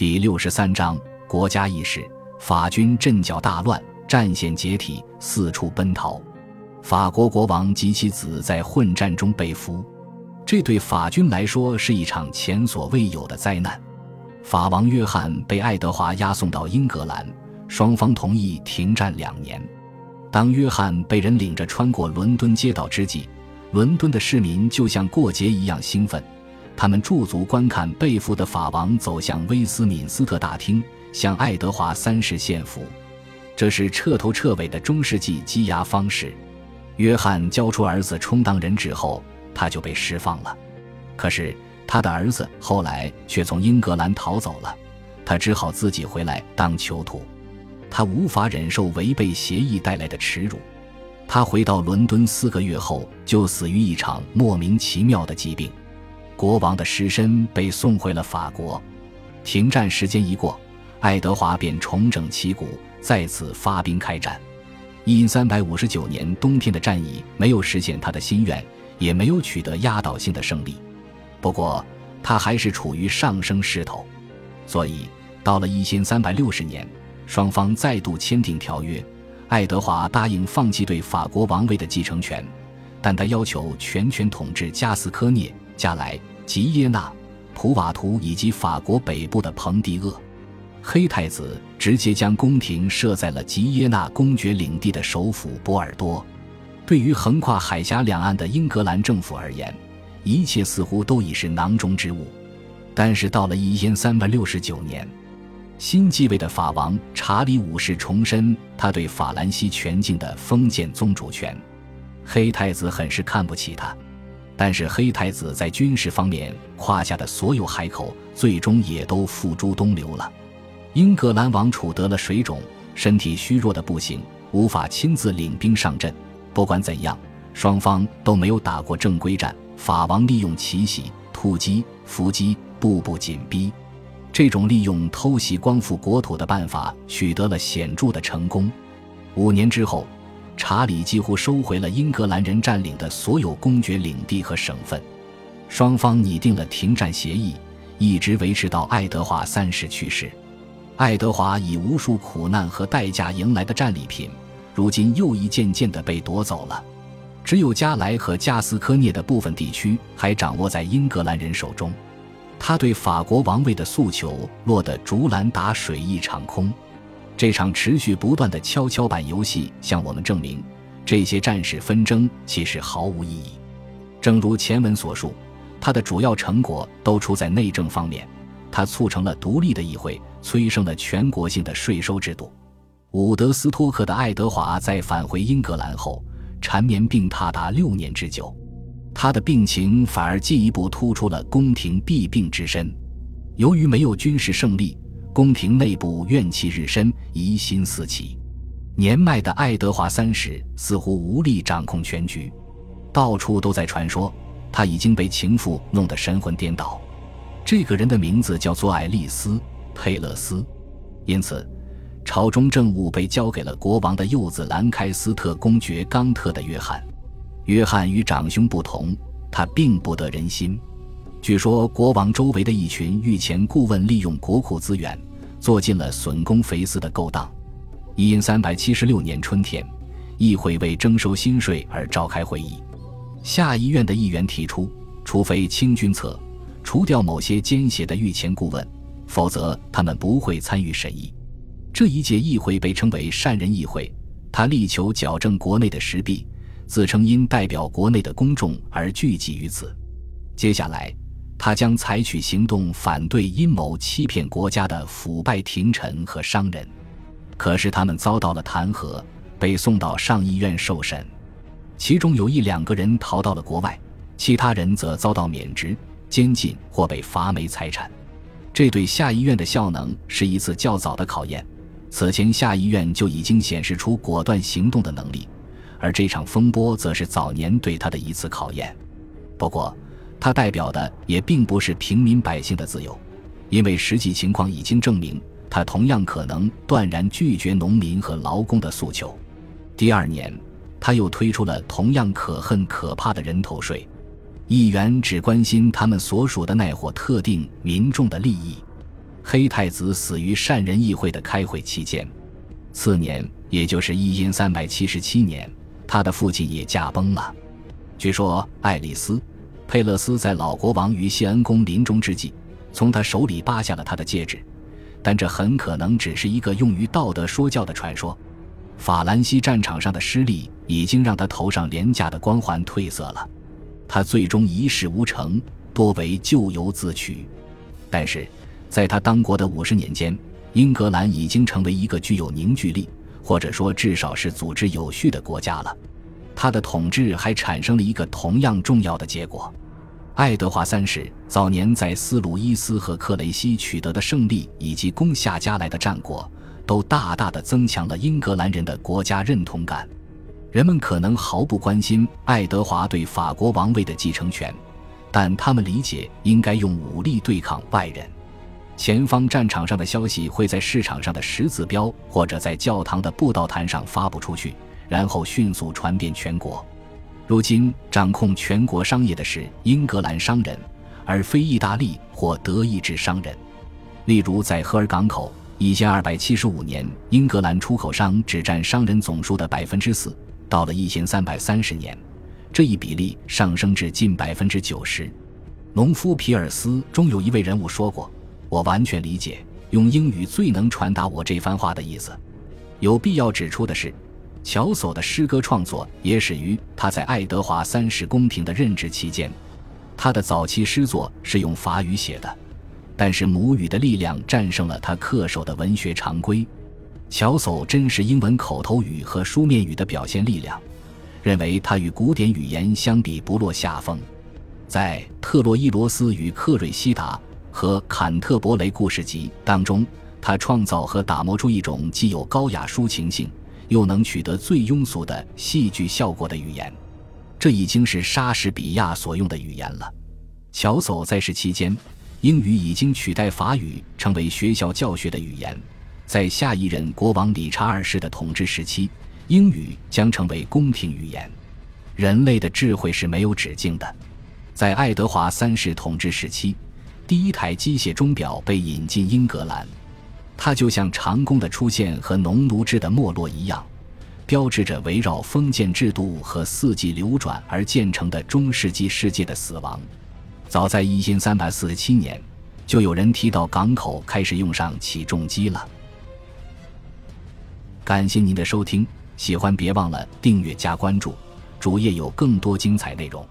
第六十三章国家意识。法军阵脚大乱，战线解体，四处奔逃。法国国王及其子在混战中被俘，这对法军来说是一场前所未有的灾难。法王约翰被爱德华押送到英格兰，双方同意停战两年。当约翰被人领着穿过伦敦街道之际，伦敦的市民就像过节一样兴奋。他们驻足观看被俘的法王走向威斯敏斯特大厅，向爱德华三世献俘。这是彻头彻尾的中世纪羁押方式。约翰交出儿子充当人质后，他就被释放了。可是他的儿子后来却从英格兰逃走了，他只好自己回来当囚徒。他无法忍受违背协议带来的耻辱。他回到伦敦四个月后，就死于一场莫名其妙的疾病。国王的尸身被送回了法国。停战时间一过，爱德华便重整旗鼓，再次发兵开战。因三百五十九年冬天的战役没有实现他的心愿，也没有取得压倒性的胜利。不过，他还是处于上升势头，所以到了一千三百六十年，双方再度签订条约。爱德华答应放弃对法国王位的继承权，但他要求全权统治加斯科涅、加莱。吉耶纳、普瓦图以及法国北部的蓬迪厄，黑太子直接将宫廷设在了吉耶纳公爵领地的首府波尔多。对于横跨海峡两岸的英格兰政府而言，一切似乎都已是囊中之物。但是到了一千三百六十九年，新继位的法王查理五世重申他对法兰西全境的封建宗主权，黑太子很是看不起他。但是黑太子在军事方面夸下的所有海口，最终也都付诸东流了。英格兰王储得了水肿，身体虚弱的不行，无法亲自领兵上阵。不管怎样，双方都没有打过正规战。法王利用奇袭、突击、伏击，步步紧逼。这种利用偷袭光复国土的办法取得了显著的成功。五年之后。查理几乎收回了英格兰人占领的所有公爵领地和省份，双方拟定了停战协议，一直维持到爱德华三世去世。爱德华以无数苦难和代价迎来的战利品，如今又一件件的被夺走了。只有加莱和加斯科涅的部分地区还掌握在英格兰人手中。他对法国王位的诉求落得竹篮打水一场空。这场持续不断的跷跷板游戏向我们证明，这些战士纷争其实毫无意义。正如前文所述，他的主要成果都出在内政方面。他促成了独立的议会，催生了全国性的税收制度。伍德斯托克的爱德华在返回英格兰后，缠绵病榻达六年之久，他的病情反而进一步突出了宫廷弊病之深。由于没有军事胜利。宫廷内部怨气日深，疑心四起。年迈的爱德华三世似乎无力掌控全局，到处都在传说他已经被情妇弄得神魂颠倒。这个人的名字叫做爱丽丝·佩勒斯，因此，朝中政务被交给了国王的幼子兰开斯特公爵冈特的约翰。约翰与长兄不同，他并不得人心。据说国王周围的一群御前顾问利用国库资源，做尽了损公肥私的勾当。因三百七十六年春天，议会为征收新税而召开会议。下议院的议员提出，除非清君侧，除掉某些奸邪的御前顾问，否则他们不会参与审议。这一届议会被称为善人议会，他力求矫正国内的实弊，自称因代表国内的公众而聚集于此。接下来。他将采取行动反对阴谋欺骗国家的腐败廷臣和商人，可是他们遭到了弹劾，被送到上议院受审。其中有一两个人逃到了国外，其他人则遭到免职、监禁或被罚没财产。这对下议院的效能是一次较早的考验。此前下议院就已经显示出果断行动的能力，而这场风波则是早年对他的一次考验。不过，他代表的也并不是平民百姓的自由，因为实际情况已经证明，他同样可能断然拒绝农民和劳工的诉求。第二年，他又推出了同样可恨可怕的人头税，议员只关心他们所属的那伙特定民众的利益。黑太子死于善人议会的开会期间。次年，也就是一因三百七十七年，他的父亲也驾崩了。据说，爱丽丝·佩勒斯在老国王与谢恩公临终之际，从他手里扒下了他的戒指，但这很可能只是一个用于道德说教的传说。法兰西战场上的失利已经让他头上廉价的光环褪色了，他最终一事无成，多为咎由自取。但是，在他当国的五十年间，英格兰已经成为一个具有凝聚力，或者说至少是组织有序的国家了。他的统治还产生了一个同样重要的结果：爱德华三世早年在斯鲁伊斯和克雷西取得的胜利，以及攻下加来的战果。都大大的增强了英格兰人的国家认同感。人们可能毫不关心爱德华对法国王位的继承权，但他们理解应该用武力对抗外人。前方战场上的消息会在市场上的十字标或者在教堂的布道坛上发布出去，然后迅速传遍全国。如今掌控全国商业的是英格兰商人，而非意大利或德意志商人。例如在赫尔港口。一千二百七十五年，英格兰出口商只占商人总数的百分之四。到了一千三百三十年，这一比例上升至近百分之九十。农夫皮尔斯中有一位人物说过：“我完全理解用英语最能传达我这番话的意思。”有必要指出的是，乔叟的诗歌创作也始于他在爱德华三世宫廷的任职期间。他的早期诗作是用法语写的。但是母语的力量战胜了他恪守的文学常规。乔叟珍视英文口头语和书面语的表现力量，认为他与古典语言相比不落下风。在《特洛伊罗斯与克瑞西达》和《坎特伯雷故事集》当中，他创造和打磨出一种既有高雅抒情性，又能取得最庸俗的戏剧效果的语言。这已经是莎士比亚所用的语言了。乔叟在世期间。英语已经取代法语成为学校教学的语言，在下一任国王理查二世的统治时期，英语将成为宫廷语言。人类的智慧是没有止境的。在爱德华三世统治时期，第一台机械钟表被引进英格兰，它就像长弓的出现和农奴制的没落一样，标志着围绕封建制度和四季流转而建成的中世纪世界的死亡。早在一千三百四十七年，就有人提到港口开始用上起重机了。感谢您的收听，喜欢别忘了订阅加关注，主页有更多精彩内容。